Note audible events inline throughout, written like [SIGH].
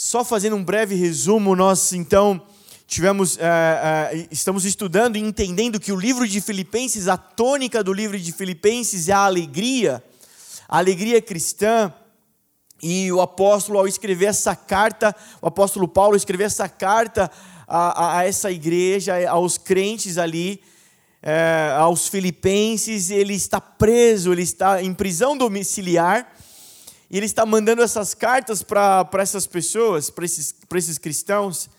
Só fazendo um breve resumo, nós então tivemos, é, é, estamos estudando e entendendo que o livro de Filipenses, a tônica do livro de Filipenses é a alegria, a alegria cristã. E o apóstolo, ao escrever essa carta, o apóstolo Paulo escrever essa carta a, a, a essa igreja, aos crentes ali, é, aos filipenses, ele está preso, ele está em prisão domiciliar, e ele está mandando essas cartas para essas pessoas, para esses, esses cristãos.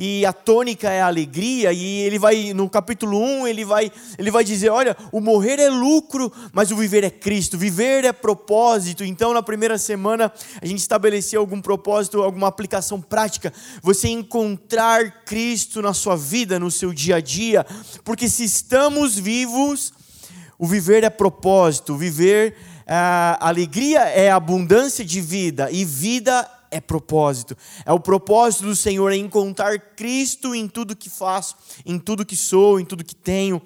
E a tônica é a alegria, e ele vai, no capítulo 1, ele vai, ele vai dizer: olha, o morrer é lucro, mas o viver é Cristo, viver é propósito. Então, na primeira semana, a gente estabeleceu algum propósito, alguma aplicação prática, você encontrar Cristo na sua vida, no seu dia a dia, porque se estamos vivos, o viver é propósito, viver, a alegria é abundância de vida, e vida é propósito. É o propósito do Senhor é encontrar Cristo em tudo que faço, em tudo que sou, em tudo que tenho.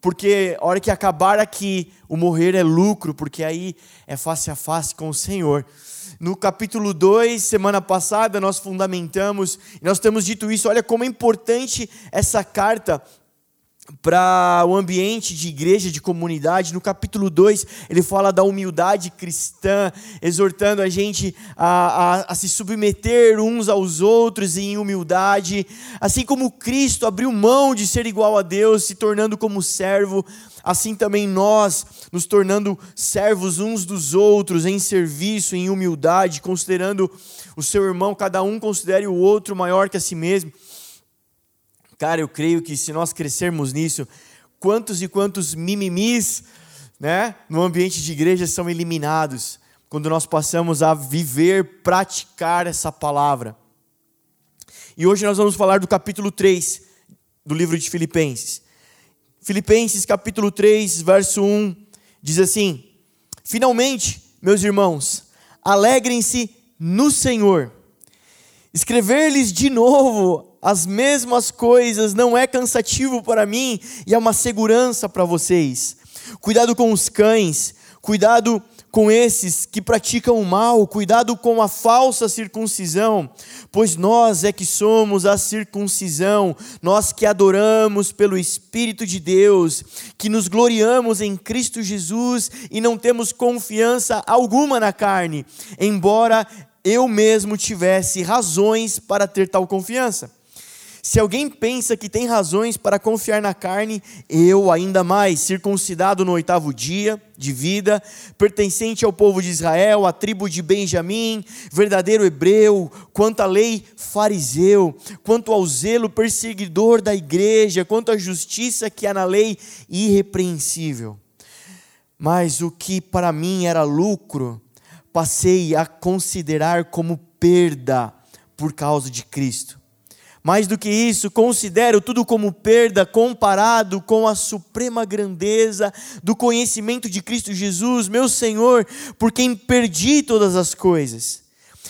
Porque a hora que acabar aqui, o morrer é lucro, porque aí é face a face com o Senhor. No capítulo 2, semana passada, nós fundamentamos, nós temos dito isso, olha como é importante essa carta para o ambiente de igreja, de comunidade. No capítulo 2, ele fala da humildade cristã, exortando a gente a, a, a, se submeter uns aos outros em humildade. Assim como Cristo abriu mão de ser igual a Deus, se tornando como servo, assim também nós, nos tornando servos uns dos outros, em serviço, em humildade, considerando o seu irmão, cada um considere o outro maior que a si mesmo. Cara, eu creio que se nós crescermos nisso, quantos e quantos mimimis né, no ambiente de igreja são eliminados quando nós passamos a viver, praticar essa palavra. E hoje nós vamos falar do capítulo 3 do livro de Filipenses. Filipenses capítulo 3, verso 1 diz assim: Finalmente, meus irmãos, alegrem-se no Senhor. Escrever-lhes de novo as mesmas coisas não é cansativo para mim e é uma segurança para vocês. Cuidado com os cães, cuidado com esses que praticam o mal, cuidado com a falsa circuncisão, pois nós é que somos a circuncisão, nós que adoramos pelo Espírito de Deus, que nos gloriamos em Cristo Jesus e não temos confiança alguma na carne, embora eu mesmo tivesse razões para ter tal confiança. Se alguém pensa que tem razões para confiar na carne, eu ainda mais, circuncidado no oitavo dia de vida, pertencente ao povo de Israel, à tribo de Benjamim, verdadeiro hebreu, quanto à lei fariseu, quanto ao zelo perseguidor da igreja, quanto à justiça que há na lei irrepreensível. Mas o que para mim era lucro, passei a considerar como perda por causa de Cristo. Mais do que isso, considero tudo como perda comparado com a suprema grandeza do conhecimento de Cristo Jesus, meu Senhor, por quem perdi todas as coisas.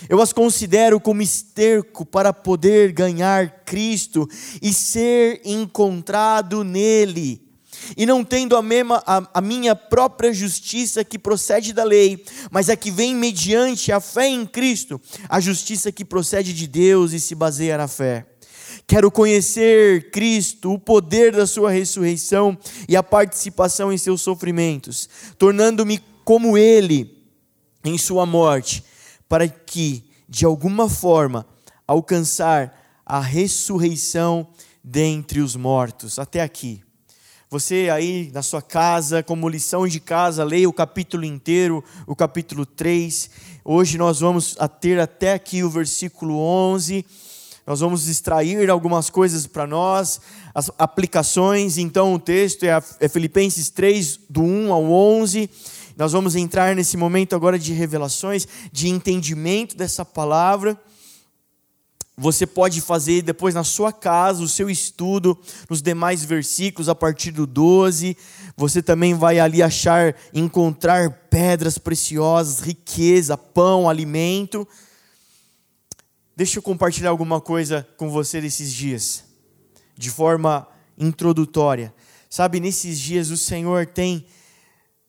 Eu as considero como esterco para poder ganhar Cristo e ser encontrado nele e não tendo a, mesma, a, a, minha própria justiça que procede da lei, mas a que vem mediante a fé em Cristo, a justiça que procede de Deus e se baseia na fé. Quero conhecer Cristo, o poder da Sua ressurreição e a participação em seus sofrimentos, tornando-me como Ele em Sua morte, para que, de alguma forma, alcançar a ressurreição dentre os mortos. Até aqui. Você aí na sua casa, como lição de casa, leia o capítulo inteiro, o capítulo 3. Hoje nós vamos ter até aqui o versículo 11. Nós vamos extrair algumas coisas para nós, as aplicações. Então o texto é, é Filipenses 3, do 1 ao 11. Nós vamos entrar nesse momento agora de revelações, de entendimento dessa palavra. Você pode fazer depois na sua casa o seu estudo nos demais versículos a partir do 12. Você também vai ali achar, encontrar pedras preciosas, riqueza, pão, alimento. Deixa eu compartilhar alguma coisa com você desses dias, de forma introdutória. Sabe, nesses dias o Senhor tem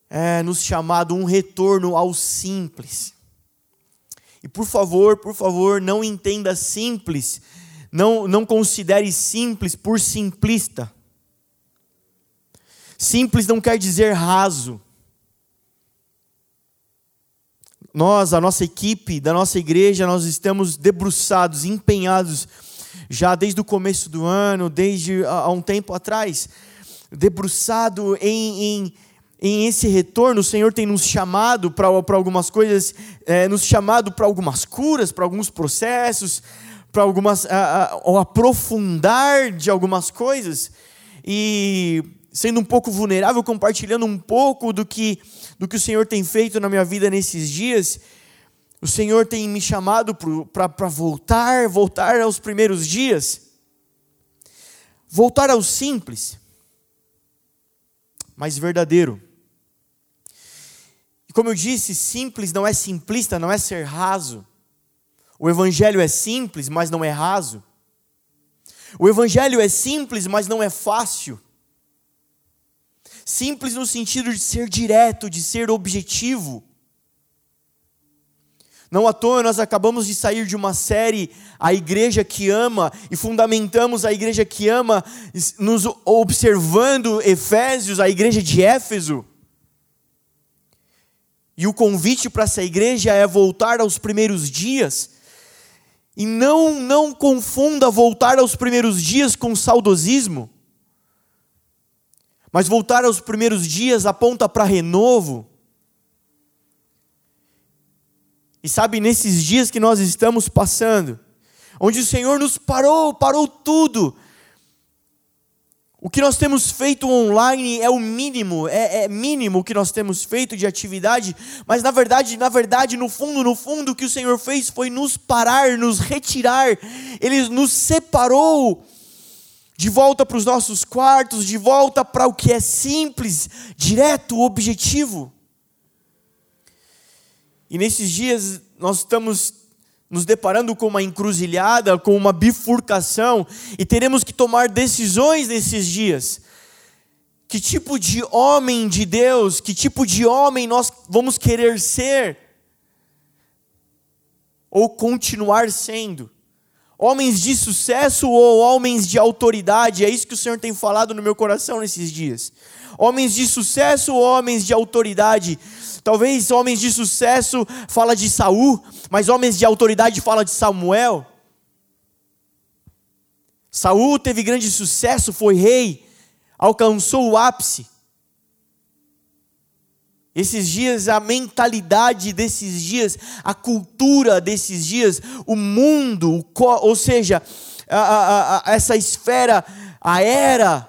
é, nos chamado um retorno ao simples. E por favor, por favor, não entenda simples, não, não considere simples por simplista. Simples não quer dizer raso. Nós, a nossa equipe da nossa igreja, nós estamos debruçados, empenhados, já desde o começo do ano, desde há um tempo atrás, debruçado em, em em esse retorno, o Senhor tem nos chamado para algumas coisas, é, nos chamado para algumas curas, para alguns processos, para algumas, a, a, o aprofundar de algumas coisas, e sendo um pouco vulnerável, compartilhando um pouco do que, do que o Senhor tem feito na minha vida nesses dias, o Senhor tem me chamado para voltar, voltar aos primeiros dias, voltar ao simples, mas verdadeiro como eu disse, simples não é simplista, não é ser raso. O Evangelho é simples, mas não é raso. O Evangelho é simples, mas não é fácil. Simples no sentido de ser direto, de ser objetivo. Não à toa nós acabamos de sair de uma série, A Igreja que Ama, e fundamentamos a Igreja que Ama, nos observando Efésios, a Igreja de Éfeso. E o convite para essa igreja é voltar aos primeiros dias. E não não confunda voltar aos primeiros dias com saudosismo. Mas voltar aos primeiros dias aponta para renovo. E sabe, nesses dias que nós estamos passando, onde o Senhor nos parou, parou tudo, o que nós temos feito online é o mínimo, é, é, mínimo o que nós temos feito de atividade, mas na verdade, na verdade, no fundo, no fundo, o que o Senhor fez foi nos parar, nos retirar, Ele nos separou de volta para os nossos quartos, de volta para o que é simples, direto, objetivo. E nesses dias nós estamos nos deparando com uma encruzilhada, com uma bifurcação, e teremos que tomar decisões nesses dias. Que tipo de homem de Deus, que tipo de homem nós vamos querer ser? Ou continuar sendo? Homens de sucesso ou homens de autoridade? É isso que o Senhor tem falado no meu coração nesses dias. Homens de sucesso ou homens de autoridade? Talvez homens de sucesso fala de Saul, mas homens de autoridade fala de Samuel. Saul teve grande sucesso, foi rei, alcançou o ápice. Esses dias, a mentalidade desses dias, a cultura desses dias, o mundo, ou seja, a, a, a, essa esfera, a era,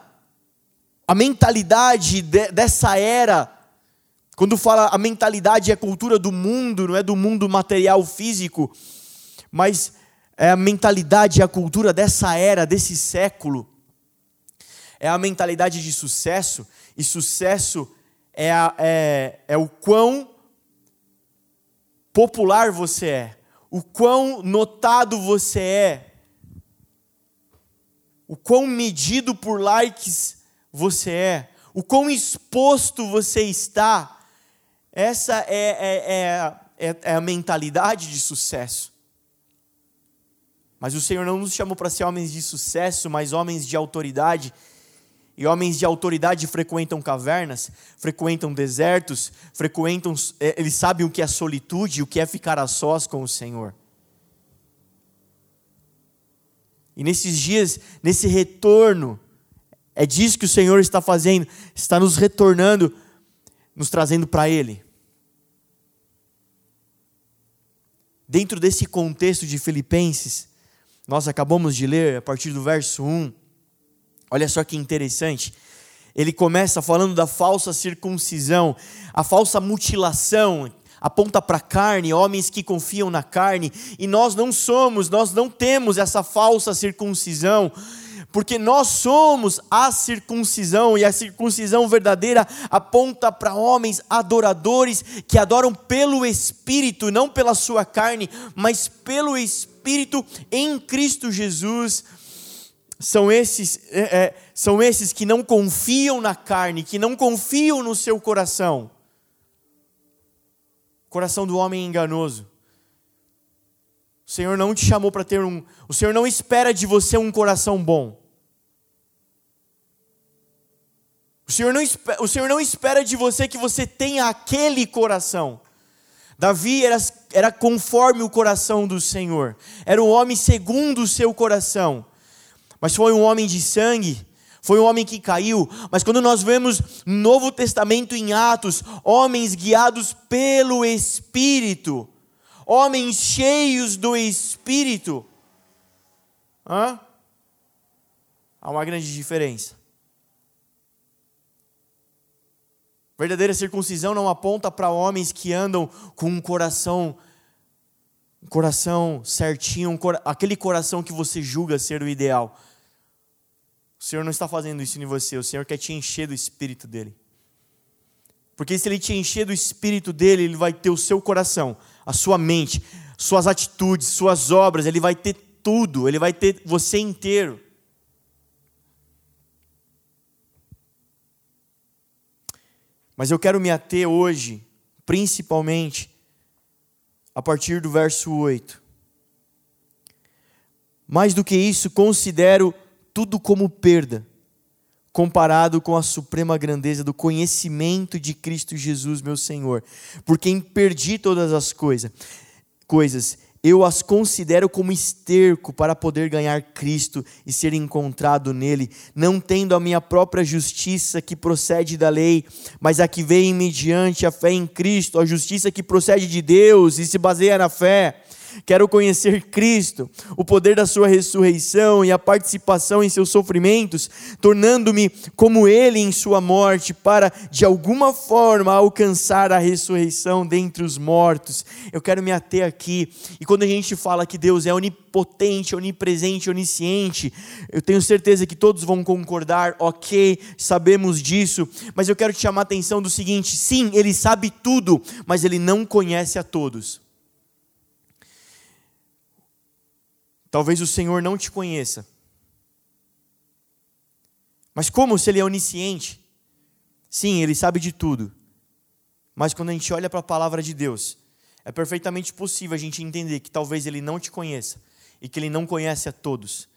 a mentalidade de, dessa era, quando fala a mentalidade e a cultura do mundo, não é do mundo material físico, mas é a mentalidade e a cultura dessa era, desse século. É a mentalidade de sucesso, e sucesso é, a, é, é o quão popular você é, o quão notado você é, o quão medido por likes você é, o quão exposto você está essa é, é, é, é, é a mentalidade de sucesso. Mas o Senhor não nos chamou para ser homens de sucesso, mas homens de autoridade. E homens de autoridade frequentam cavernas, frequentam desertos, frequentam, é, eles sabem o que é solitude, o que é ficar a sós com o Senhor. E nesses dias, nesse retorno, é disso que o Senhor está fazendo, está nos retornando, nos trazendo para Ele. Dentro desse contexto de Filipenses, nós acabamos de ler a partir do verso 1. Olha só que interessante. Ele começa falando da falsa circuncisão, a falsa mutilação, aponta para a carne, homens que confiam na carne, e nós não somos, nós não temos essa falsa circuncisão porque nós somos a circuncisão, e a circuncisão verdadeira aponta para homens adoradores que adoram pelo Espírito, não pela sua carne, mas pelo Espírito em Cristo Jesus. São esses, é, é, são esses que não confiam na carne, que não confiam no seu coração. Coração do homem enganoso. O Senhor não te chamou para ter um. O Senhor não espera de você um coração bom. O Senhor, não, o Senhor não espera de você que você tenha aquele coração. Davi era, era conforme o coração do Senhor, era um homem segundo o seu coração, mas foi um homem de sangue, foi um homem que caiu. Mas quando nós vemos no Novo Testamento em Atos, homens guiados pelo Espírito, homens cheios do Espírito, hã? há uma grande diferença. Verdadeira circuncisão não aponta para homens que andam com um coração um coração certinho, um cor... aquele coração que você julga ser o ideal. O Senhor não está fazendo isso em você, o Senhor quer te encher do espírito dele. Porque se ele te encher do espírito dele, ele vai ter o seu coração, a sua mente, suas atitudes, suas obras, ele vai ter tudo, ele vai ter você inteiro. Mas eu quero me ater hoje, principalmente, a partir do verso 8. Mais do que isso, considero tudo como perda, comparado com a suprema grandeza do conhecimento de Cristo Jesus, meu Senhor, por quem perdi todas as coisas, coisas eu as considero como esterco para poder ganhar Cristo e ser encontrado nele, não tendo a minha própria justiça que procede da lei, mas a que vem mediante a fé em Cristo, a justiça que procede de Deus e se baseia na fé Quero conhecer Cristo, o poder da Sua ressurreição e a participação em seus sofrimentos, tornando-me como Ele em Sua morte, para de alguma forma alcançar a ressurreição dentre os mortos. Eu quero me ater aqui. E quando a gente fala que Deus é onipotente, onipresente, onisciente, eu tenho certeza que todos vão concordar, ok, sabemos disso, mas eu quero te chamar a atenção do seguinte: sim, Ele sabe tudo, mas Ele não conhece a todos. Talvez o Senhor não te conheça. Mas como se Ele é onisciente? Sim, Ele sabe de tudo. Mas quando a gente olha para a palavra de Deus, é perfeitamente possível a gente entender que talvez Ele não te conheça e que Ele não conhece a todos.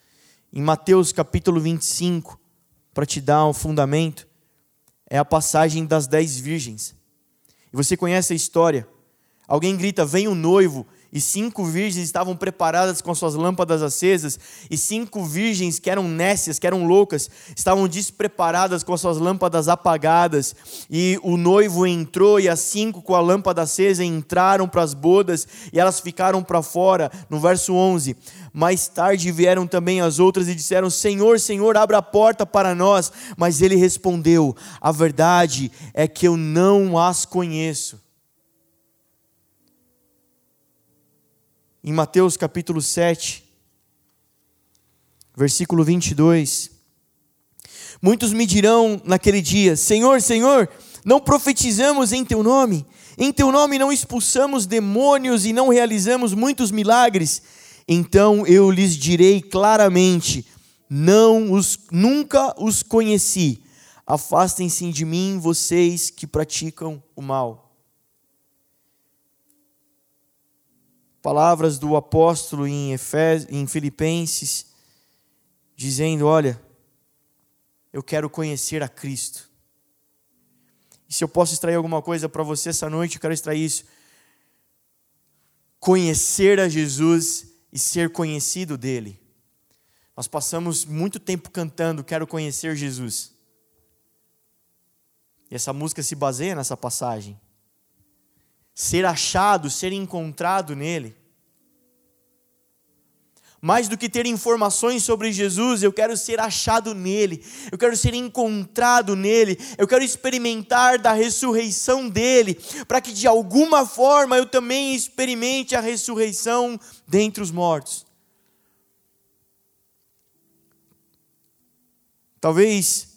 Em Mateus capítulo 25, para te dar um fundamento, é a passagem das dez virgens. E você conhece a história. Alguém grita: Vem o noivo, e cinco virgens estavam preparadas com suas lâmpadas acesas, e cinco virgens que eram nécias, que eram loucas, estavam despreparadas com suas lâmpadas apagadas, e o noivo entrou, e as cinco com a lâmpada acesa entraram para as bodas, e elas ficaram para fora, no verso 11. Mais tarde vieram também as outras e disseram: Senhor, Senhor, abra a porta para nós. Mas ele respondeu: A verdade é que eu não as conheço. Em Mateus capítulo 7, versículo 22. Muitos me dirão naquele dia: Senhor, Senhor, não profetizamos em teu nome, em teu nome não expulsamos demônios e não realizamos muitos milagres. Então eu lhes direi claramente: não os nunca os conheci. Afastem-se de mim, vocês que praticam o mal. Palavras do apóstolo em, Efés, em Filipenses, dizendo: Olha, eu quero conhecer a Cristo. E se eu posso extrair alguma coisa para você essa noite, eu quero extrair isso. Conhecer a Jesus e ser conhecido dele. Nós passamos muito tempo cantando Quero conhecer Jesus. E essa música se baseia nessa passagem ser achado, ser encontrado nele. Mais do que ter informações sobre Jesus, eu quero ser achado nele, eu quero ser encontrado nele, eu quero experimentar da ressurreição dele, para que de alguma forma eu também experimente a ressurreição dentre os mortos. Talvez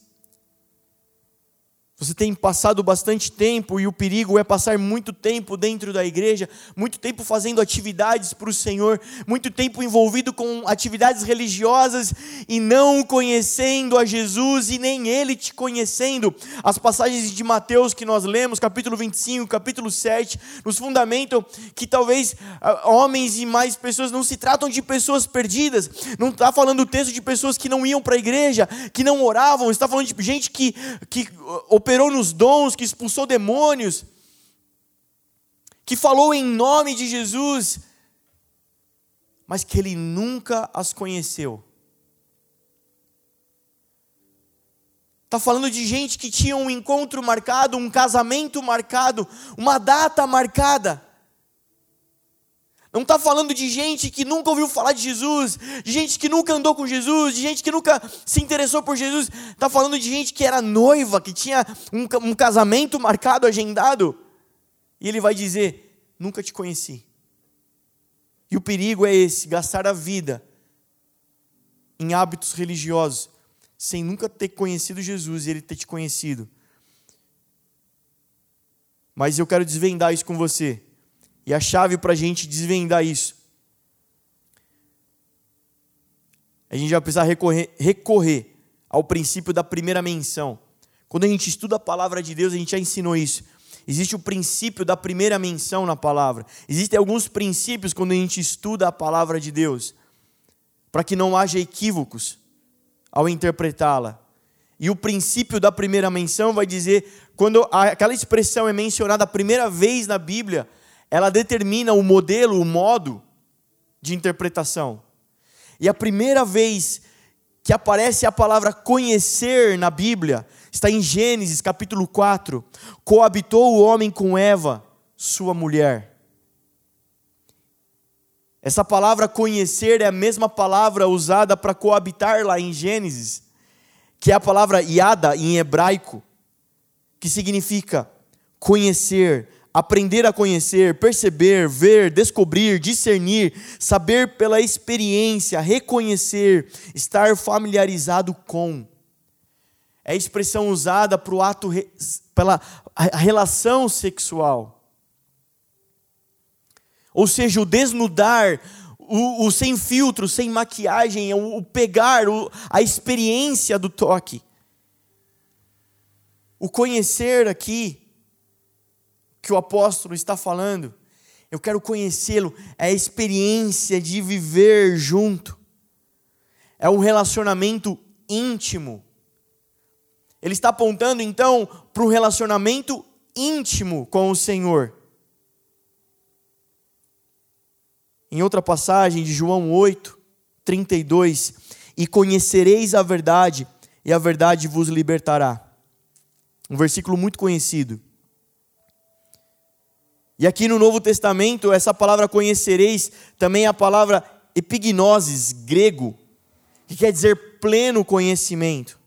Você tem passado bastante tempo e o perigo é passar muito tempo dentro da igreja, muito tempo fazendo atividades para o Senhor, muito tempo envolvido com atividades religiosas e não conhecendo a Jesus e nem Ele te conhecendo. As passagens de Mateus que nós lemos, capítulo 25, capítulo 7, nos fundamentam que talvez ah, homens e mais pessoas não se tratam de pessoas perdidas, não está falando o texto de pessoas que não iam para a igreja, que não oravam, está falando de gente que, que operou nos dons, que expulsou demônios, que falou em nome de Jesus, mas que ele nunca as conheceu. Está falando de gente que tinha um encontro marcado, um casamento marcado, uma data marcada. Não está falando de gente que nunca ouviu falar de Jesus, de gente que nunca andou com Jesus, de gente que nunca se interessou por Jesus. Está falando de gente que era noiva, que tinha um, um casamento marcado, agendado. E ele vai dizer: Nunca te conheci. E o perigo é esse: gastar a vida em hábitos religiosos, sem nunca ter conhecido Jesus e ele ter te conhecido. Mas eu quero desvendar isso com você. E a chave para a gente desvendar isso. A gente vai precisar recorrer, recorrer ao princípio da primeira menção. Quando a gente estuda a palavra de Deus, a gente já ensinou isso. Existe o princípio da primeira menção na palavra. Existem alguns princípios quando a gente estuda a palavra de Deus, para que não haja equívocos ao interpretá-la. E o princípio da primeira menção vai dizer, quando aquela expressão é mencionada a primeira vez na Bíblia, ela determina o modelo, o modo de interpretação. E a primeira vez que aparece a palavra conhecer na Bíblia está em Gênesis capítulo 4. Coabitou o homem com Eva, sua mulher. Essa palavra conhecer é a mesma palavra usada para coabitar lá em Gênesis, que é a palavra yada em hebraico, que significa conhecer, aprender a conhecer, perceber, ver, descobrir, discernir, saber pela experiência, reconhecer, estar familiarizado com. É a expressão usada para o ato, pela relação sexual. Ou seja, o desnudar, o, o sem filtro, sem maquiagem, o, o pegar, o, a experiência do toque. O conhecer aqui que o apóstolo está falando. Eu quero conhecê-lo, é a experiência de viver junto, é um relacionamento íntimo. Ele está apontando então para um relacionamento íntimo com o Senhor. Em outra passagem de João 8, 32, e conhecereis a verdade, e a verdade vos libertará. Um versículo muito conhecido. E aqui no Novo Testamento, essa palavra conhecereis também é a palavra epignosis, grego, que quer dizer pleno conhecimento.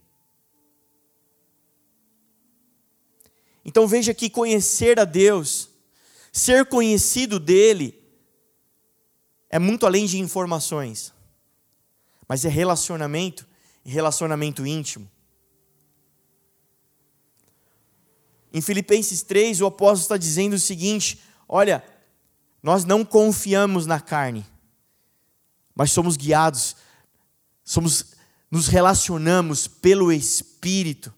Então veja que conhecer a Deus, ser conhecido dele, é muito além de informações, mas é relacionamento relacionamento íntimo. Em Filipenses 3, o apóstolo está dizendo o seguinte: olha, nós não confiamos na carne, mas somos guiados, somos, nos relacionamos pelo Espírito,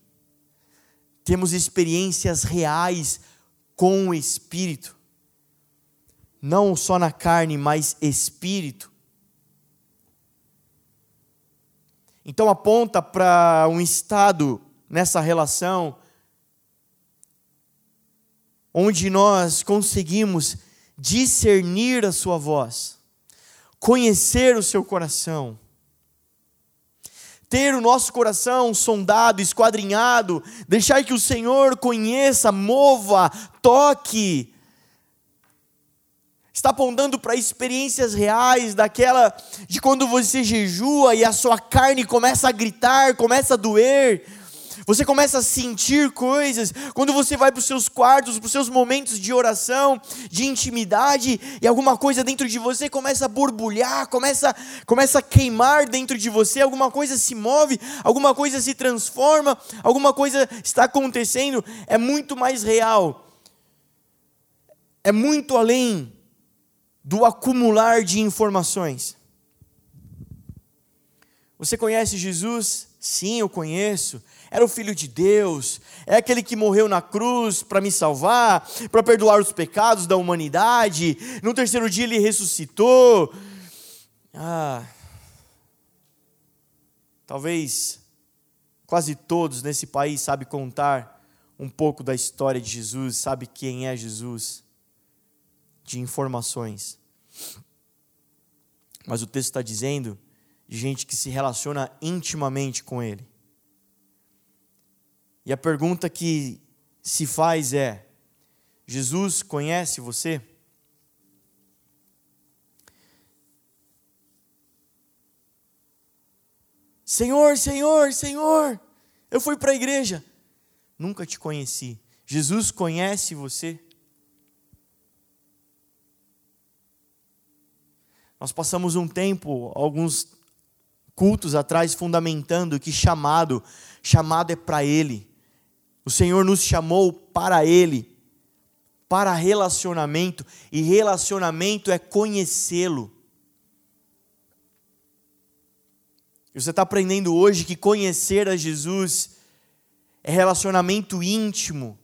temos experiências reais com o Espírito, não só na carne, mas Espírito. Então aponta para um estado nessa relação onde nós conseguimos discernir a Sua voz, conhecer o seu coração, ter o nosso coração sondado, esquadrinhado, deixar que o Senhor conheça, mova, toque. Está apontando para experiências reais daquela de quando você jejua e a sua carne começa a gritar, começa a doer, Você começa a sentir coisas quando você vai para os seus quartos, para os seus momentos de oração, de intimidade, e alguma coisa dentro de você começa a borbulhar, começa, começa a queimar dentro de você, alguma coisa se move, alguma coisa se transforma, alguma coisa está acontecendo. É muito mais real, é muito além do acumular de informações. Você conhece Jesus? Sim, eu conheço era o Filho de Deus, é aquele que morreu na cruz para me salvar, para perdoar os pecados da humanidade. No terceiro dia ele ressuscitou. Ah, talvez quase todos nesse país sabem contar um pouco da história de Jesus, sabe quem é Jesus, de informações. Mas o texto está dizendo de gente que se relaciona intimamente com Ele. E a pergunta que se faz é: Jesus conhece você? Senhor, Senhor, Senhor, eu fui para a igreja, nunca te conheci. Jesus conhece você? Nós passamos um tempo, alguns cultos atrás, fundamentando que chamado, chamado é para Ele. O Senhor nos chamou para Ele, para relacionamento, e relacionamento é conhecê-lo. Você está aprendendo hoje que conhecer a Jesus é relacionamento íntimo,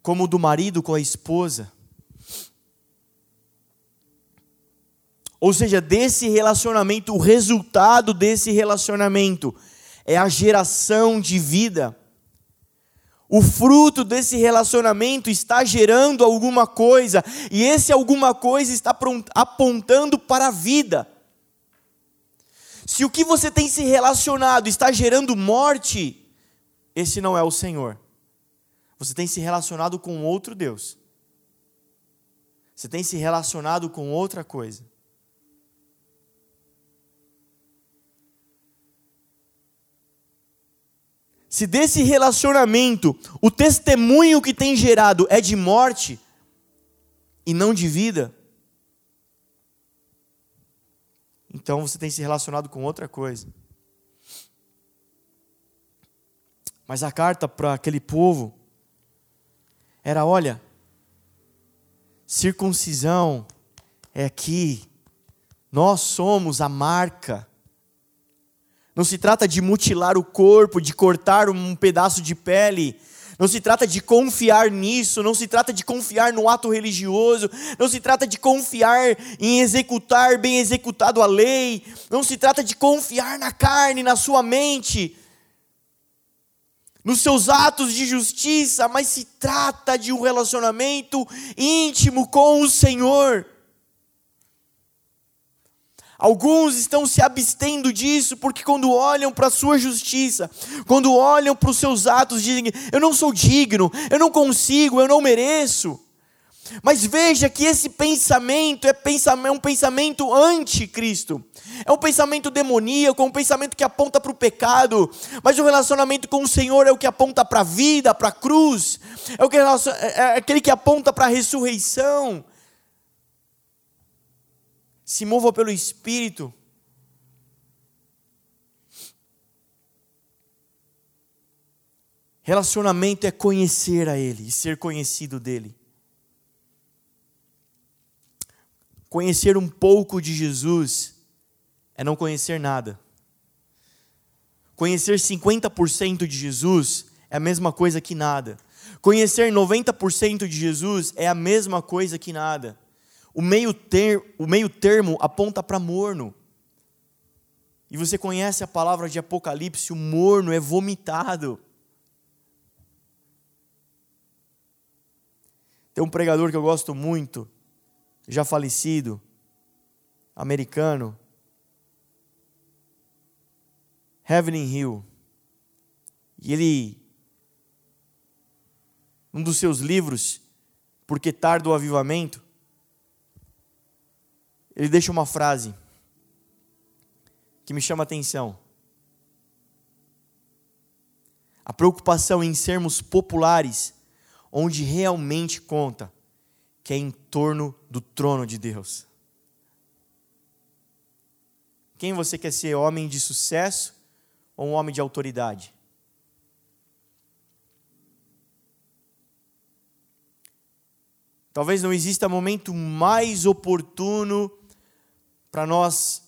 como o do marido com a esposa. Ou seja, desse relacionamento, o resultado desse relacionamento é a geração de vida. O fruto desse relacionamento está gerando alguma coisa, e esse alguma coisa está apontando para a vida. Se o que você tem se relacionado está gerando morte, esse não é o Senhor. Você tem se relacionado com outro Deus. Você tem se relacionado com outra coisa. Se desse relacionamento o testemunho que tem gerado é de morte e não de vida, então você tem se relacionado com outra coisa. Mas a carta para aquele povo era: olha, circuncisão é aqui, nós somos a marca não se trata de mutilar o corpo, de cortar um pedaço de pele. Não se trata de confiar nisso, não se trata de confiar no ato religioso, não se trata de confiar em executar bem executado a lei, não se trata de confiar na carne, na sua mente, nos seus atos de justiça, mas se trata de um relacionamento íntimo com o Senhor. Alguns estão se abstendo disso porque, quando olham para a sua justiça, quando olham para os seus atos, dizem: Eu não sou digno, eu não consigo, eu não mereço. Mas veja que esse pensamento é, é um pensamento anticristo. É um pensamento demoníaco, é um pensamento que aponta para o pecado. Mas o relacionamento com o Senhor é o que aponta para a vida, para a cruz. É, o que, é, é aquele que aponta para a ressurreição se mova pelo Espírito. Relacionamento é conhecer a Ele e ser conhecido dEle. Conhecer um pouco de Jesus é não conhecer nada. Conhecer 50% de Jesus é a mesma coisa que nada. Conhecer 90% de Jesus é a mesma coisa que nada. O meio, ter, o meio termo aponta para morno. E você conhece a palavra de Apocalipse: o morno é vomitado. Tem um pregador que eu gosto muito, já falecido, americano, Heaven Hill. E ele, um dos seus livros, Porque Tarda o Avivamento, ele deixa uma frase que me chama a atenção. a preocupação em sermos populares, onde realmente conta, que é em torno do trono de Deus. Quem você quer ser, homem de sucesso ou um homem de autoridade? Talvez não exista momento mais oportuno para nós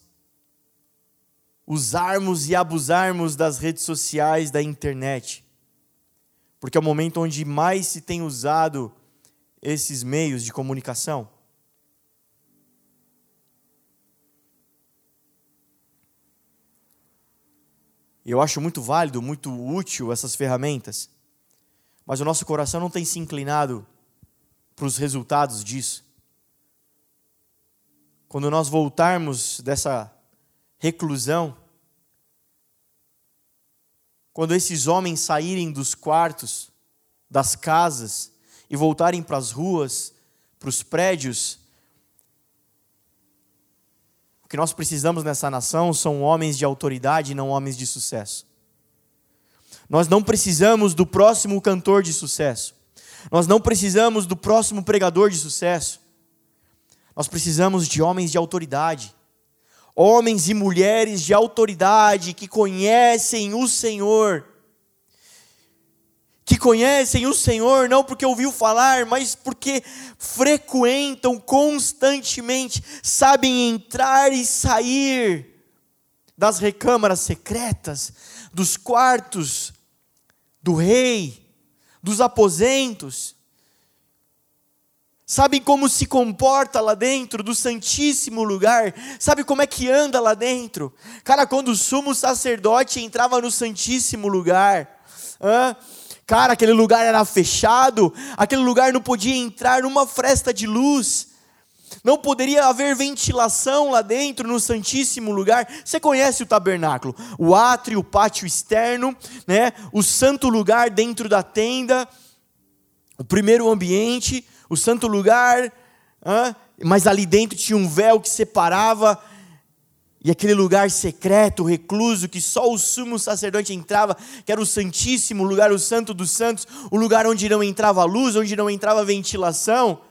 usarmos e abusarmos das redes sociais, da internet. Porque é o momento onde mais se tem usado esses meios de comunicação. Eu acho muito válido, muito útil essas ferramentas, mas o nosso coração não tem se inclinado para os resultados disso. Quando nós voltarmos dessa reclusão, quando esses homens saírem dos quartos, das casas e voltarem para as ruas, para os prédios, o que nós precisamos nessa nação são homens de autoridade e não homens de sucesso. Nós não precisamos do próximo cantor de sucesso. Nós não precisamos do próximo pregador de sucesso. Nós precisamos de homens de autoridade. Homens e mulheres de autoridade que conhecem o Senhor. Que conhecem o Senhor não porque ouviu falar, mas porque frequentam constantemente, sabem entrar e sair das recâmaras secretas, dos quartos do rei, dos aposentos, sabem como se comporta lá dentro do Santíssimo Lugar, sabe como é que anda lá dentro. Cara, quando o sumo sacerdote entrava no Santíssimo Lugar, hã? cara, aquele lugar era fechado, aquele lugar não podia entrar numa fresta de luz. Não poderia haver ventilação lá dentro no Santíssimo Lugar. Você conhece o tabernáculo? O átrio, o pátio externo, né? O santo lugar dentro da tenda, o primeiro ambiente, o santo lugar, mas ali dentro tinha um véu que separava e aquele lugar secreto, recluso, que só o sumo sacerdote entrava, que era o santíssimo lugar, o santo dos santos, o lugar onde não entrava luz, onde não entrava ventilação.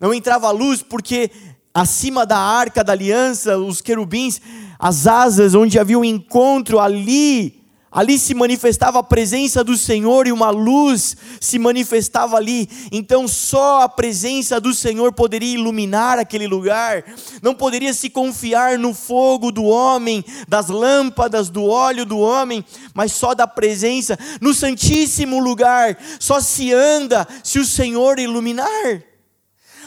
Não entrava luz porque acima da arca da aliança, os querubins, as asas onde havia o um encontro ali, ali se manifestava a presença do Senhor e uma luz se manifestava ali. Então só a presença do Senhor poderia iluminar aquele lugar. Não poderia se confiar no fogo do homem, das lâmpadas, do óleo do homem, mas só da presença no santíssimo lugar. Só se anda se o Senhor iluminar.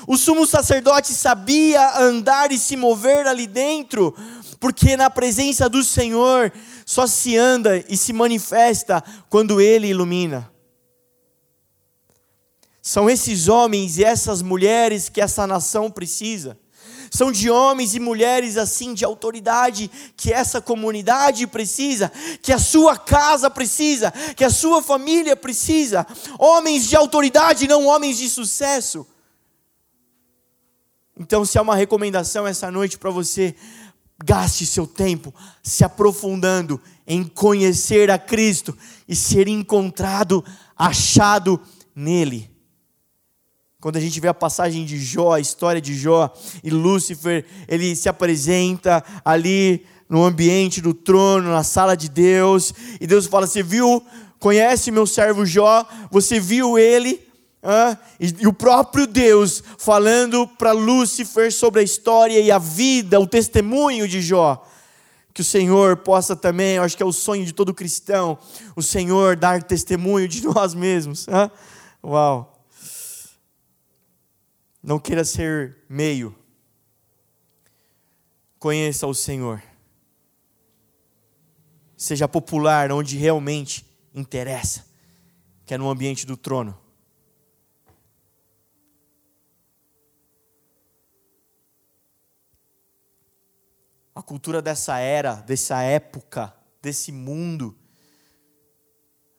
O sumo sacerdote sabia andar e se mover ali dentro, porque na presença do Senhor só se anda e se manifesta quando Ele ilumina. São esses homens e essas mulheres que essa nação precisa. São de homens e mulheres assim de autoridade que essa comunidade precisa, que a sua casa precisa, que a sua família precisa. Homens de autoridade, não homens de sucesso. Então, se há uma recomendação essa noite para você, gaste seu tempo se aprofundando em conhecer a Cristo e ser encontrado, achado nele. Quando a gente vê a passagem de Jó, a história de Jó e Lúcifer, ele se apresenta ali no ambiente do trono, na sala de Deus, e Deus fala: Você viu, conhece meu servo Jó, você viu ele, e, e, o próprio Deus falando para Lúcifer sobre a história e a vida, o testemunho de Jó. Que o Senhor possa também, eu acho que é o sonho de todo cristão, o Senhor dar testemunho de [LAUGHS] nós mesmos. Ah, uau! Não queira ser meio. Conheça o Senhor. Seja popular onde realmente interessa, que é no ambiente do trono. A cultura dessa era, dessa época, desse mundo,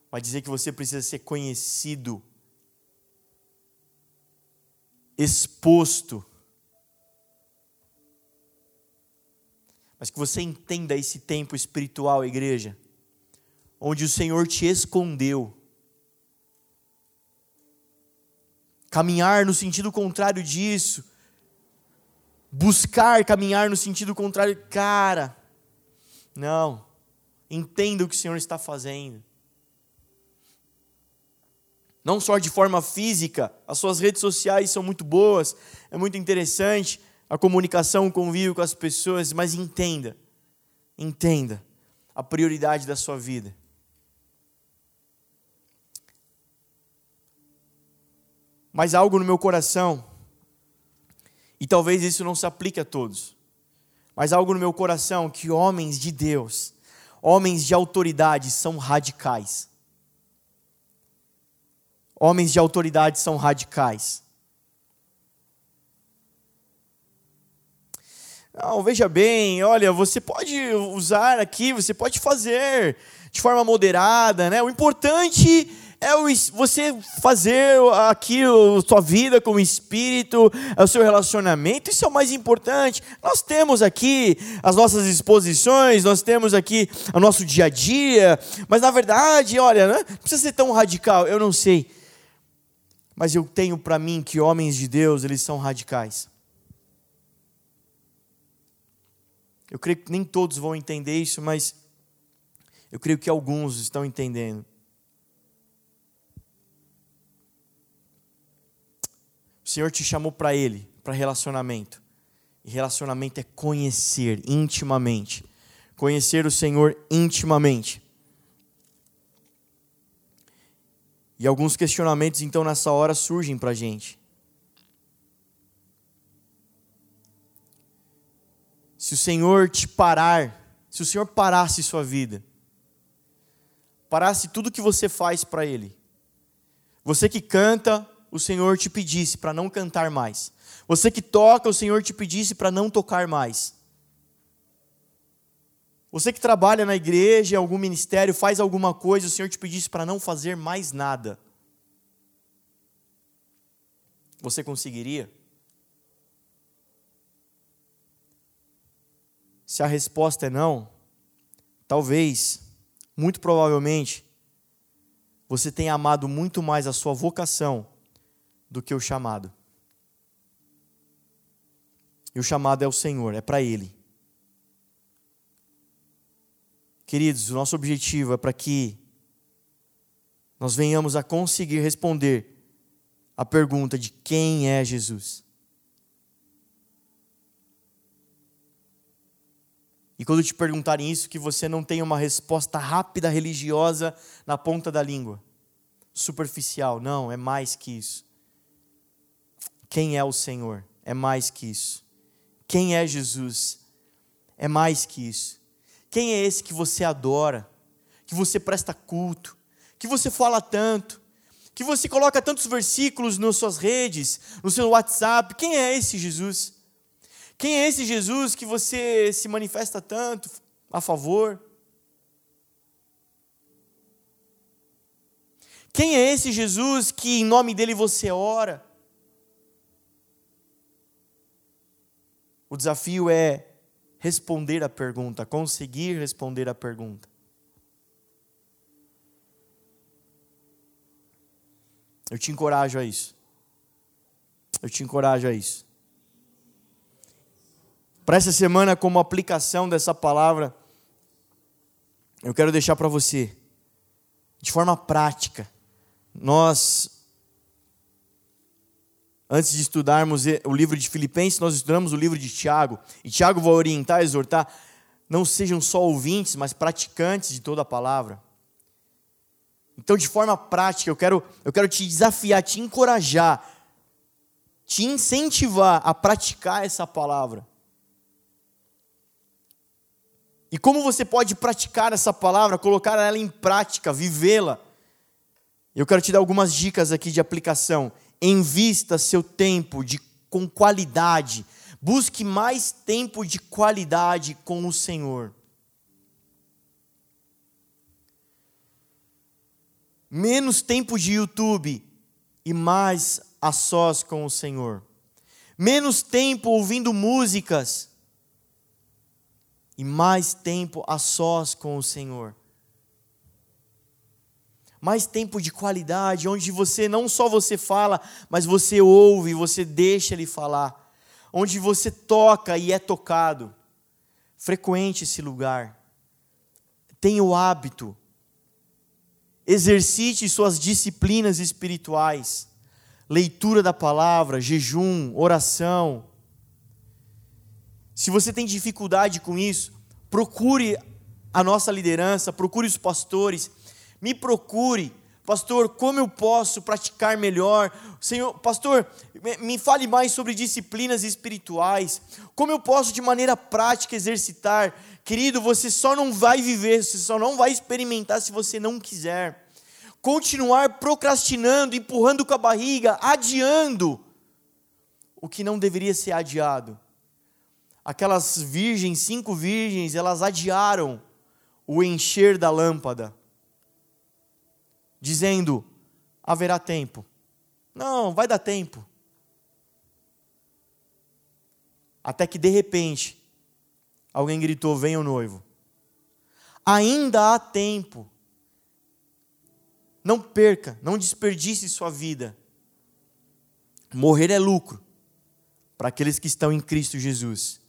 vai dizer que você precisa ser conhecido, exposto, mas que você entenda esse tempo espiritual, igreja, onde o Senhor te escondeu. Caminhar no sentido contrário disso, buscar caminhar no sentido contrário, cara, não, entenda o que o Senhor está fazendo. Não só de forma física, as suas redes sociais são muito boas, é muito interessante a comunicação, o convívio com as pessoas, mas entenda, entenda a prioridade da sua vida. Mas algo no meu coração, e talvez isso não se aplique a todos, mas algo no meu coração que homens de Deus, homens de autoridade são radicais. Homens de autoridade são radicais. Não, veja bem, olha, você pode usar aqui, você pode fazer de forma moderada, né? O importante é o, você fazer aqui a sua vida com o Espírito, o seu relacionamento, isso é o mais importante. Nós temos aqui as nossas exposições, nós temos aqui o nosso dia a dia, mas na verdade, olha, não precisa ser tão radical, eu não sei. Mas eu tenho para mim que homens de Deus, eles são radicais. Eu creio que nem todos vão entender isso, mas eu creio que alguns estão entendendo. O Senhor te chamou para Ele, para relacionamento. E relacionamento é conhecer intimamente. Conhecer o Senhor intimamente. E alguns questionamentos, então, nessa hora surgem para a gente. Se o Senhor te parar, se o Senhor parasse sua vida, parasse tudo que você faz para Ele, você que canta, o Senhor te pedisse para não cantar mais, você que toca, o Senhor te pedisse para não tocar mais, você que trabalha na igreja, em algum ministério, faz alguma coisa, o Senhor te pedisse para não fazer mais nada, você conseguiria? Se a resposta é não, talvez, muito provavelmente, você tenha amado muito mais a sua vocação do que o chamado. E o chamado é o Senhor, é para Ele. Queridos, o nosso objetivo é para que nós venhamos a conseguir responder a pergunta de quem é Jesus. E quando te perguntarem isso, que você não tenha uma resposta rápida, religiosa na ponta da língua, superficial. Não, é mais que isso. Quem é o Senhor? É mais que isso. Quem é Jesus? É mais que isso. Quem é esse que você adora, que você presta culto, que você fala tanto, que você coloca tantos versículos nas suas redes, no seu WhatsApp? Quem é esse Jesus? Quem é esse Jesus que você se manifesta tanto a favor? Quem é esse Jesus que em nome dele você ora? O desafio é responder a pergunta, conseguir responder a pergunta. Eu te encorajo a isso. Eu te encorajo a isso para essa semana, como aplicação dessa palavra, eu quero deixar para você, de forma prática, nós, antes de estudarmos o livro de Filipenses, nós estudamos o livro de Tiago, e Tiago vai orientar, exortar, não sejam só ouvintes, mas praticantes de toda a palavra. Então, de forma prática, eu quero, eu quero te desafiar, te encorajar, te incentivar a praticar essa palavra. E como você pode praticar essa palavra, colocar ela em prática, vivê-la? Eu quero te dar algumas dicas aqui de aplicação. Invista seu tempo de, com qualidade. Busque mais tempo de qualidade com o Senhor. Menos tempo de YouTube e mais a sós com o Senhor. Menos tempo ouvindo músicas e mais tempo a sós com o Senhor. Mais tempo de qualidade, onde você não só você fala, mas você ouve, você deixa ele falar, onde você toca e é tocado. Frequente esse lugar. Tenha o hábito. Exercite suas disciplinas espirituais. Leitura da palavra, jejum, oração. Se você tem dificuldade com isso, procure a nossa liderança, procure os pastores, me procure. Pastor, como eu posso praticar melhor? Senhor, pastor, me fale mais sobre disciplinas espirituais. Como eu posso de maneira prática exercitar? Querido, você só não vai viver, você só não vai experimentar se você não quiser. Continuar procrastinando, empurrando com a barriga, adiando o que não deveria ser adiado. Aquelas virgens, cinco virgens, elas adiaram o encher da lâmpada dizendo: haverá tempo. Não, vai dar tempo. Até que de repente, alguém gritou: Venha o noivo. Ainda há tempo. Não perca, não desperdice sua vida. Morrer é lucro para aqueles que estão em Cristo Jesus.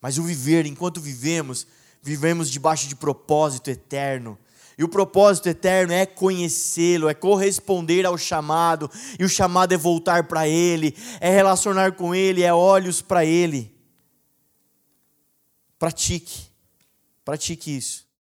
Mas o viver, enquanto vivemos, vivemos debaixo de propósito eterno e o propósito eterno é conhecê-lo, é corresponder ao chamado, e o chamado é voltar para Ele, é relacionar com Ele, é olhos para Ele. Pratique, pratique isso.